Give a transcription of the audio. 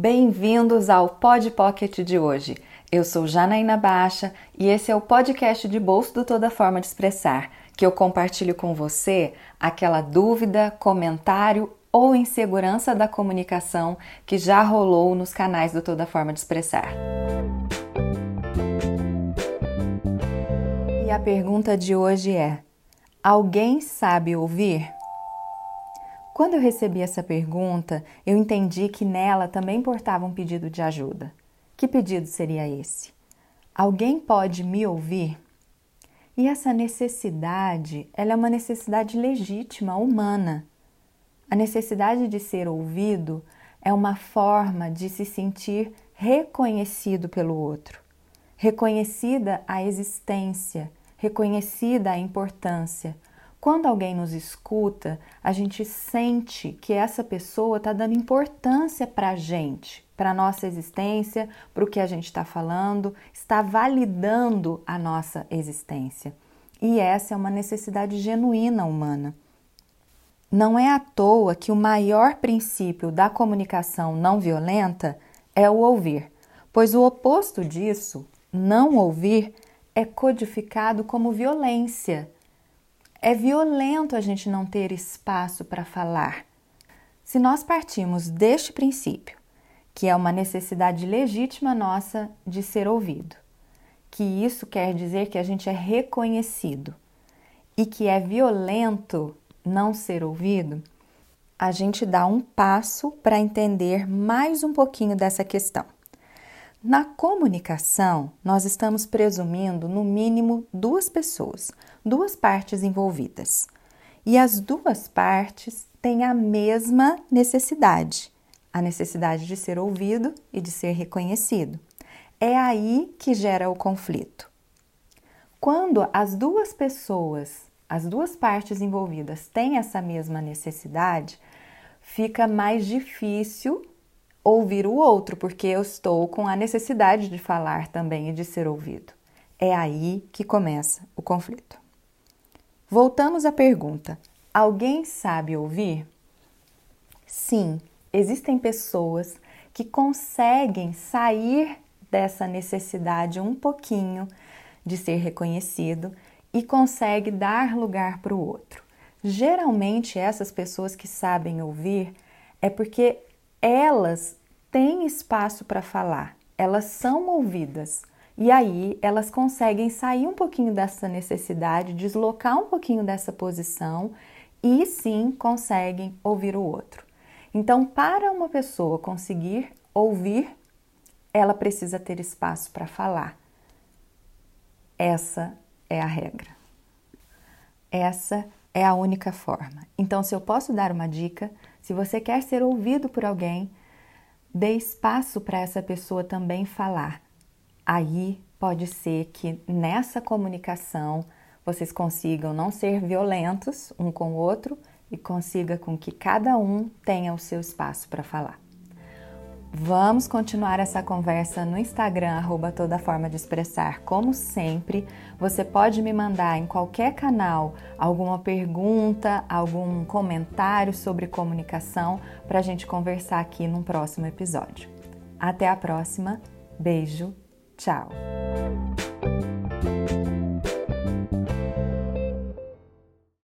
Bem-vindos ao Pod Pocket de hoje. Eu sou Janaína Baixa e esse é o podcast de bolso do Toda Forma de Expressar, que eu compartilho com você aquela dúvida, comentário ou insegurança da comunicação que já rolou nos canais do Toda Forma de Expressar. E a pergunta de hoje é: Alguém sabe ouvir? Quando eu recebi essa pergunta, eu entendi que nela também portava um pedido de ajuda. Que pedido seria esse? Alguém pode me ouvir? E essa necessidade, ela é uma necessidade legítima, humana. A necessidade de ser ouvido é uma forma de se sentir reconhecido pelo outro, reconhecida a existência, reconhecida a importância, quando alguém nos escuta, a gente sente que essa pessoa está dando importância para a gente, para a nossa existência, para o que a gente está falando, está validando a nossa existência. E essa é uma necessidade genuína humana. Não é à toa que o maior princípio da comunicação não violenta é o ouvir, pois o oposto disso, não ouvir, é codificado como violência é violento a gente não ter espaço para falar. Se nós partimos deste princípio, que é uma necessidade legítima nossa de ser ouvido, que isso quer dizer que a gente é reconhecido e que é violento não ser ouvido, a gente dá um passo para entender mais um pouquinho dessa questão. Na comunicação, nós estamos presumindo no mínimo duas pessoas, duas partes envolvidas. E as duas partes têm a mesma necessidade, a necessidade de ser ouvido e de ser reconhecido. É aí que gera o conflito. Quando as duas pessoas, as duas partes envolvidas têm essa mesma necessidade, fica mais difícil ouvir o outro, porque eu estou com a necessidade de falar também e de ser ouvido. É aí que começa o conflito. Voltamos à pergunta: alguém sabe ouvir? Sim, existem pessoas que conseguem sair dessa necessidade um pouquinho de ser reconhecido e consegue dar lugar para o outro. Geralmente, essas pessoas que sabem ouvir é porque elas têm espaço para falar, elas são ouvidas. E aí elas conseguem sair um pouquinho dessa necessidade, deslocar um pouquinho dessa posição e sim conseguem ouvir o outro. Então, para uma pessoa conseguir ouvir, ela precisa ter espaço para falar. Essa é a regra. Essa é a única forma. Então, se eu posso dar uma dica, se você quer ser ouvido por alguém, dê espaço para essa pessoa também falar. Aí pode ser que nessa comunicação vocês consigam não ser violentos um com o outro e consiga com que cada um tenha o seu espaço para falar. Vamos continuar essa conversa no Instagram, arroba toda forma de expressar. Como sempre, você pode me mandar em qualquer canal alguma pergunta, algum comentário sobre comunicação para a gente conversar aqui num próximo episódio. Até a próxima, beijo, tchau!